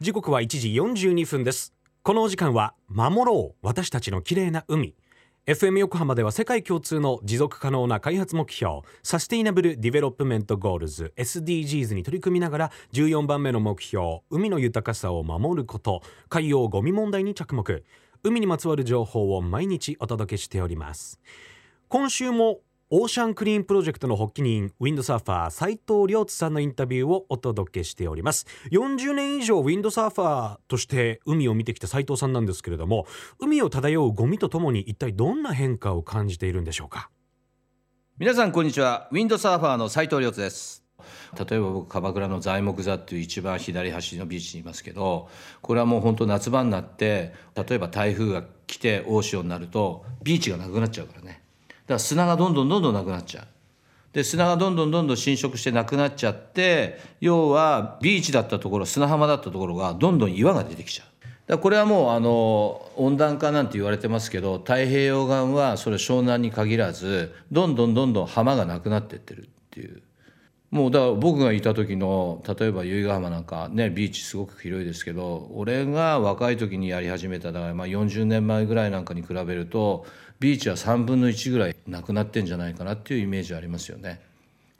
時刻は1時42分です。このお時間は守ろう私たちの綺麗な海。FM 横浜では世界共通の持続可能な開発目標 Sustainable Development Goals SDGs に取り組みながら14番目の目標海の豊かさを守ること海洋ゴミ問題に着目。海にまつわる情報を毎日お届けしております。今週もオーシャンクリーンプロジェクトの発起人ウィンドサーファー斉藤亮津さんのインタビューをお届けしております。40年以上ウィンドサーファーとして海を見てきた斉藤さんなんですけれども海を漂うゴミとともに一体どんな変化を感じているんでしょうか？皆さんこんにちは。ウィンドサーファーの斉藤亮津です。例えば僕鎌倉の材木座っていう一番左端のビーチにいますけどこれはもう本当夏場になって例えば台風が来て大潮になるとビーチがなくなっちゃうからね。だから砂がどんどんどんどんなくなっちゃう。で砂がどんどんどんどん侵食してなくなっちゃって要はビーチだったところ砂浜だったところがどんどん岩が出てきちゃう。だこれはもうあの温暖化なんて言われてますけど太平洋岸はそれ湘南に限らずどんどんどんどん浜がなくなってってるっていうもうだから僕がいた時の例えば由比ヶ浜なんかねビーチすごく広いですけど俺が若い時にやり始めただからまあ40年前ぐらいなんかに比べるとビーチは3分の1ぐらいなくなってんじゃないかなっていうイメージありますよね。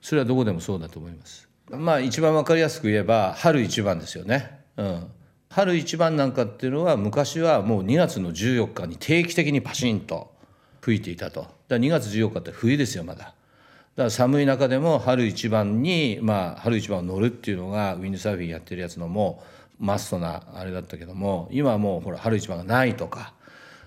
それはどこでもそうだと思います。まあ一番分かりやすく言えば春一番ですよね。うん。春一番なんかっていうのは昔はもう2月の14日に定期的にパシンと吹いていたと。だから2月14日って冬ですよまだ。だから寒い中でも春一番にまあ春一番を乗るっていうのがウィンドサーフィンやってるやつのもマストなあれだったけども今はもうほら春一番がないとか。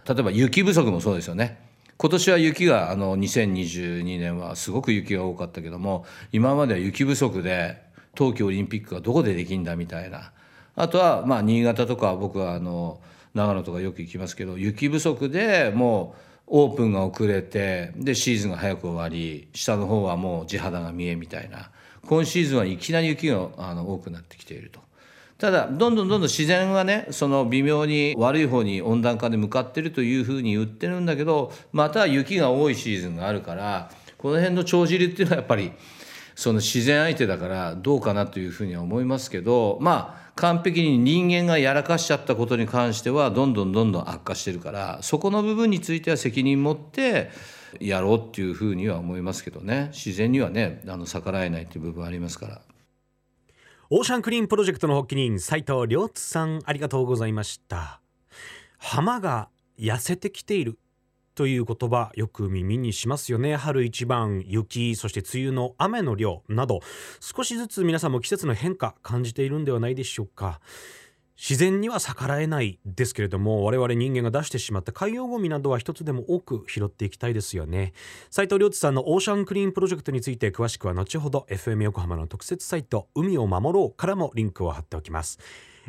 例えば雪不足もそうですよね。今年は雪があの2022年はすごく雪が多かったけども今までは雪不足で冬季オリンピックがどこでできんだみたいな。あとはまあ新潟とか僕はあの長野とかよく行きますけど雪不足でもうオープンが遅れてでシーズンが早く終わり下の方はもう地肌が見えみたいな今シーズンはいきなり雪があの多くなってきていると。ただどんどんどんどん自然はねその微妙に悪い方に温暖化で向かってるというふうに言ってるんだけどまた雪が多いシーズンがあるからこの辺の帳尻っていうのはやっぱりその自然相手だからどうかなというふうには思いますけどまあ完璧に人間がやらかしちゃったことに関してはどんどんどんどん悪化してるからそこの部分については責任持ってやろうっていうふうには思いますけどね。自然にはねあの逆らえないっていう部分ありますから。オーシャンクリーンプロジェクトの発起人斉藤亮津さんありがとうございました。浜が痩せてきている。という言葉よく耳にしますよね。春一番雪そして梅雨の雨の量など少しずつ皆さんも季節の変化感じているんではないでしょうか。自然には逆らえないですけれども我々人間が出してしまった海洋ゴミなどは一つでも多く拾っていきたいですよね。斉藤亮津さんのオーシャンクリーンプロジェクトについて詳しくは後ほど FM 横浜の特設サイト海を守ろうからもリンクを貼っておきます。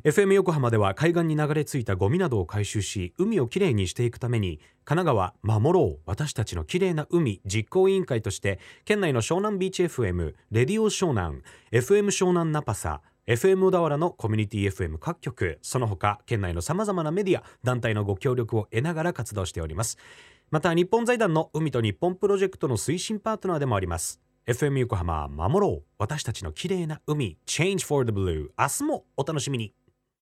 FM 横浜では海岸に流れ着いたゴミなどを回収し海をきれいにしていくために神奈川守ろう私たちのきれいな海実行委員会として県内の湘南ビーチ FM レディオ湘南 FM 湘南ナパサ FM 小田原のコミュニティ FM 各局その他県内のさまざまなメディア団体のご協力を得ながら活動しております。また日本財団の海と日本プロジェクトの推進パートナーでもあります。FM 横浜守ろう私たちの綺麗な海 Change for the Blue 明日もお楽しみに。